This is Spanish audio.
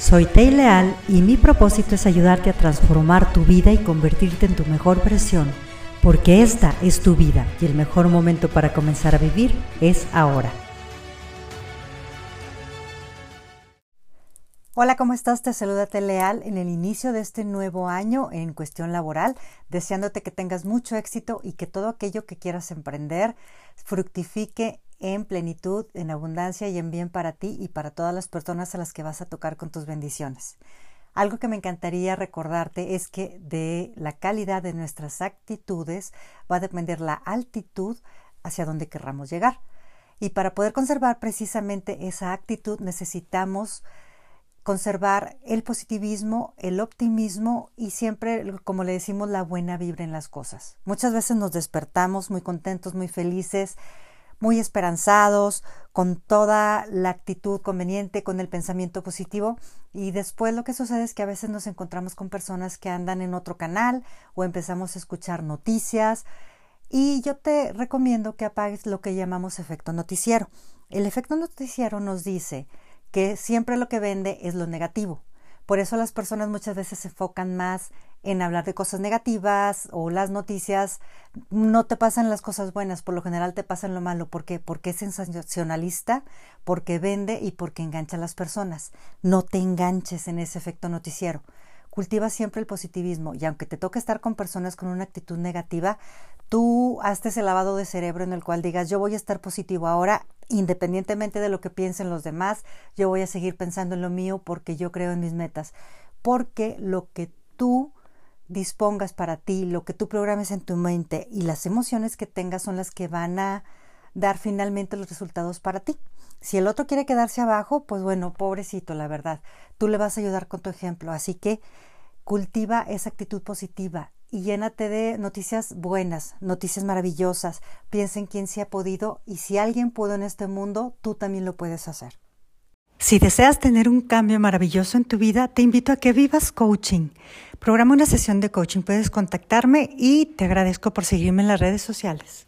Soy Tei Leal y mi propósito es ayudarte a transformar tu vida y convertirte en tu mejor versión, porque esta es tu vida y el mejor momento para comenzar a vivir es ahora. Hola, ¿cómo estás? Te saluda Tei Leal en el inicio de este nuevo año en cuestión laboral, deseándote que tengas mucho éxito y que todo aquello que quieras emprender fructifique en plenitud, en abundancia y en bien para ti y para todas las personas a las que vas a tocar con tus bendiciones. Algo que me encantaría recordarte es que de la calidad de nuestras actitudes va a depender la altitud hacia donde querramos llegar. Y para poder conservar precisamente esa actitud necesitamos conservar el positivismo, el optimismo y siempre, como le decimos, la buena vibra en las cosas. Muchas veces nos despertamos muy contentos, muy felices, muy esperanzados, con toda la actitud conveniente, con el pensamiento positivo. Y después lo que sucede es que a veces nos encontramos con personas que andan en otro canal o empezamos a escuchar noticias. Y yo te recomiendo que apagues lo que llamamos efecto noticiero. El efecto noticiero nos dice que siempre lo que vende es lo negativo. Por eso las personas muchas veces se enfocan más en hablar de cosas negativas o las noticias. No te pasan las cosas buenas, por lo general te pasan lo malo. ¿Por qué? Porque es sensacionalista, porque vende y porque engancha a las personas. No te enganches en ese efecto noticiero. Cultiva siempre el positivismo y aunque te toque estar con personas con una actitud negativa, tú hazte ese lavado de cerebro en el cual digas yo voy a estar positivo ahora independientemente de lo que piensen los demás, yo voy a seguir pensando en lo mío porque yo creo en mis metas. Porque lo que tú dispongas para ti, lo que tú programes en tu mente y las emociones que tengas son las que van a dar finalmente los resultados para ti. Si el otro quiere quedarse abajo, pues bueno, pobrecito, la verdad, tú le vas a ayudar con tu ejemplo. Así que cultiva esa actitud positiva y llénate de noticias buenas, noticias maravillosas. Piensa en quién se ha podido y si alguien pudo en este mundo, tú también lo puedes hacer. Si deseas tener un cambio maravilloso en tu vida, te invito a que vivas coaching. Programa una sesión de coaching, puedes contactarme y te agradezco por seguirme en las redes sociales.